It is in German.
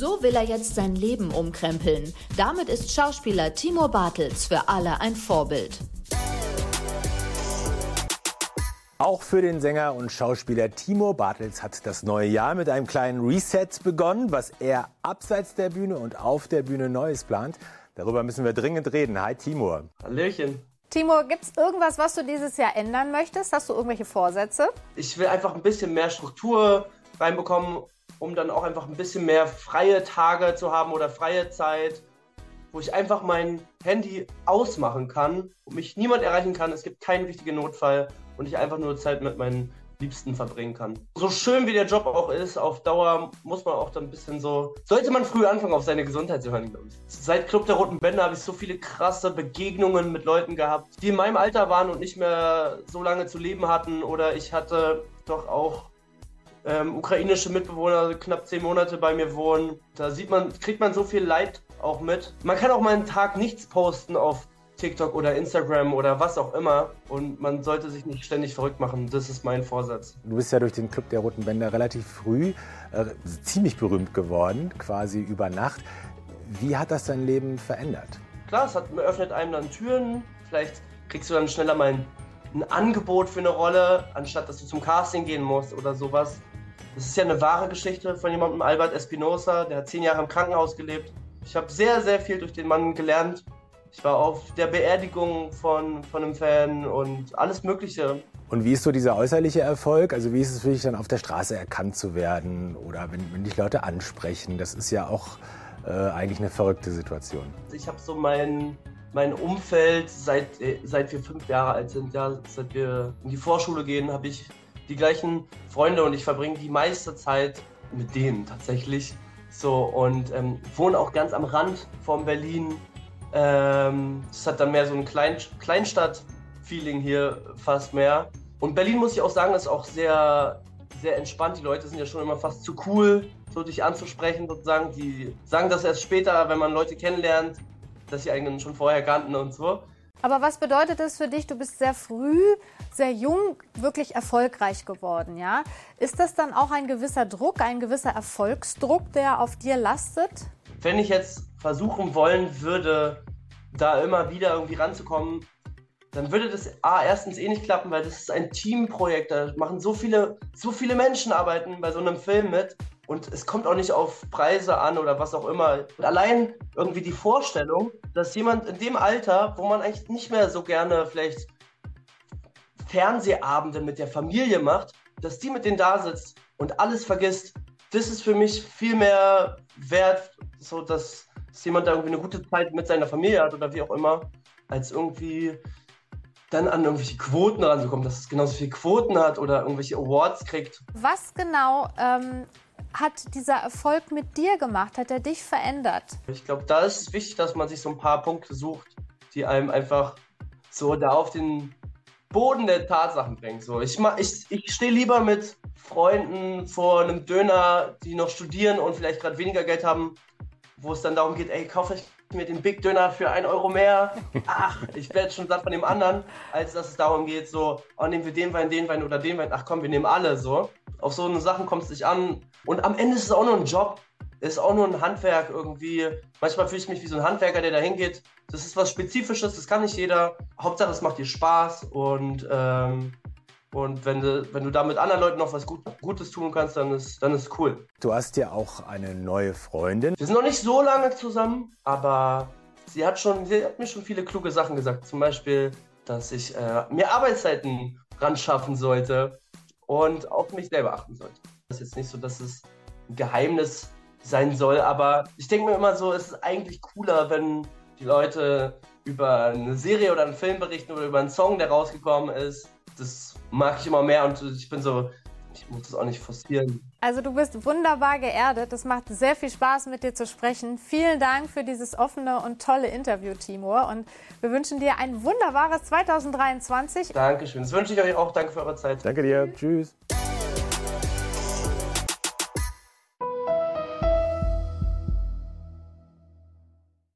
So will er jetzt sein Leben umkrempeln. Damit ist Schauspieler Timo Bartels für alle ein Vorbild. Auch für den Sänger und Schauspieler Timo Bartels hat das neue Jahr mit einem kleinen Reset begonnen, was er abseits der Bühne und auf der Bühne Neues plant. Darüber müssen wir dringend reden. Hi Timo. Hallöchen. Timo, gibt es irgendwas, was du dieses Jahr ändern möchtest? Hast du irgendwelche Vorsätze? Ich will einfach ein bisschen mehr Struktur reinbekommen, um dann auch einfach ein bisschen mehr freie Tage zu haben oder freie Zeit, wo ich einfach mein Handy ausmachen kann und mich niemand erreichen kann. Es gibt keinen wichtigen Notfall und ich einfach nur Zeit mit meinen Liebsten verbringen kann. So schön wie der Job auch ist, auf Dauer muss man auch dann ein bisschen so, sollte man früh anfangen, auf seine Gesundheit zu hören, glaube ich. Seit Club der Roten Bänder habe ich so viele krasse Begegnungen mit Leuten gehabt, die in meinem Alter waren und nicht mehr so lange zu leben hatten. Oder ich hatte doch auch ähm, ukrainische Mitbewohner knapp zehn Monate bei mir wohnen. Da sieht man, kriegt man so viel Leid auch mit. Man kann auch mal einen Tag nichts posten auf TikTok oder Instagram oder was auch immer. Und man sollte sich nicht ständig verrückt machen. Das ist mein Vorsatz. Du bist ja durch den Club der Roten Bänder relativ früh äh, ziemlich berühmt geworden, quasi über Nacht. Wie hat das dein Leben verändert? Klar, es hat, öffnet einem dann Türen. Vielleicht kriegst du dann schneller mal ein, ein Angebot für eine Rolle, anstatt dass du zum Casting gehen musst oder sowas. Das ist ja eine wahre Geschichte von jemandem, Albert Espinosa, der hat zehn Jahre im Krankenhaus gelebt. Ich habe sehr, sehr viel durch den Mann gelernt ich war auf der Beerdigung von, von einem Fan und alles Mögliche. Und wie ist so dieser äußerliche Erfolg? Also wie ist es für dich dann auf der Straße erkannt zu werden oder wenn, wenn dich Leute ansprechen? Das ist ja auch äh, eigentlich eine verrückte Situation. Ich habe so mein, mein Umfeld, seit, äh, seit wir fünf Jahre alt sind, ja, seit wir in die Vorschule gehen, habe ich die gleichen Freunde und ich verbringe die meiste Zeit mit denen tatsächlich. So und ähm, wohne auch ganz am Rand von Berlin ähm, es hat dann mehr so ein Klein Kleinstadt-Feeling hier fast mehr. Und Berlin, muss ich auch sagen, ist auch sehr, sehr entspannt. Die Leute sind ja schon immer fast zu cool, so dich anzusprechen sozusagen. Die sagen das erst später, wenn man Leute kennenlernt, dass sie einen schon vorher kannten und so. Aber was bedeutet es für dich? Du bist sehr früh, sehr jung, wirklich erfolgreich geworden, ja? Ist das dann auch ein gewisser Druck, ein gewisser Erfolgsdruck, der auf dir lastet? Wenn ich jetzt versuchen wollen würde, da immer wieder irgendwie ranzukommen, dann würde das A, erstens eh nicht klappen, weil das ist ein Teamprojekt. Da machen so viele, so viele Menschen arbeiten bei so einem Film mit. Und es kommt auch nicht auf Preise an oder was auch immer. Und allein irgendwie die Vorstellung, dass jemand in dem Alter, wo man eigentlich nicht mehr so gerne vielleicht Fernsehabende mit der Familie macht, dass die mit denen da sitzt und alles vergisst, das ist für mich viel mehr wert, so dass dass jemand da irgendwie eine gute Zeit mit seiner Familie hat oder wie auch immer, als irgendwie dann an irgendwelche Quoten ranzukommen, dass es genauso viele Quoten hat oder irgendwelche Awards kriegt. Was genau ähm, hat dieser Erfolg mit dir gemacht? Hat er dich verändert? Ich glaube, da ist es wichtig, dass man sich so ein paar Punkte sucht, die einem einfach so da auf den Boden der Tatsachen bringen. So, ich, ich, ich stehe lieber mit Freunden vor einem Döner, die noch studieren und vielleicht gerade weniger Geld haben, wo es dann darum geht, ey, kaufe ich mir den Big Döner für ein Euro mehr. Ach, ich werde schon satt von dem anderen, als dass es darum geht, so, oh, nehmen wir den Wein, den Wein oder den Wein. Ach komm, wir nehmen alle so. Auf so eine Sachen kommt es nicht an. Und am Ende ist es auch nur ein Job. Ist auch nur ein Handwerk irgendwie. Manchmal fühle ich mich wie so ein Handwerker, der da hingeht. Das ist was Spezifisches, das kann nicht jeder. Hauptsache, es macht dir Spaß und ähm, und wenn du, wenn du da mit anderen Leuten noch was Gut, Gutes tun kannst, dann ist, dann ist cool. Du hast ja auch eine neue Freundin. Wir sind noch nicht so lange zusammen, aber sie hat, schon, sie hat mir schon viele kluge Sachen gesagt. Zum Beispiel, dass ich äh, mir Arbeitszeiten ran schaffen sollte und auf mich selber achten sollte. Das ist jetzt nicht so, dass es ein Geheimnis sein soll, aber ich denke mir immer so, es ist eigentlich cooler, wenn die Leute über eine Serie oder einen Film berichten oder über einen Song, der rausgekommen ist. Das mag ich immer mehr und ich bin so, ich muss das auch nicht forcieren. Also du bist wunderbar geerdet. Es macht sehr viel Spaß, mit dir zu sprechen. Vielen Dank für dieses offene und tolle Interview, Timur. Und wir wünschen dir ein wunderbares 2023. Dankeschön. Das wünsche ich euch auch. Danke für eure Zeit. Danke dir. Tschüss.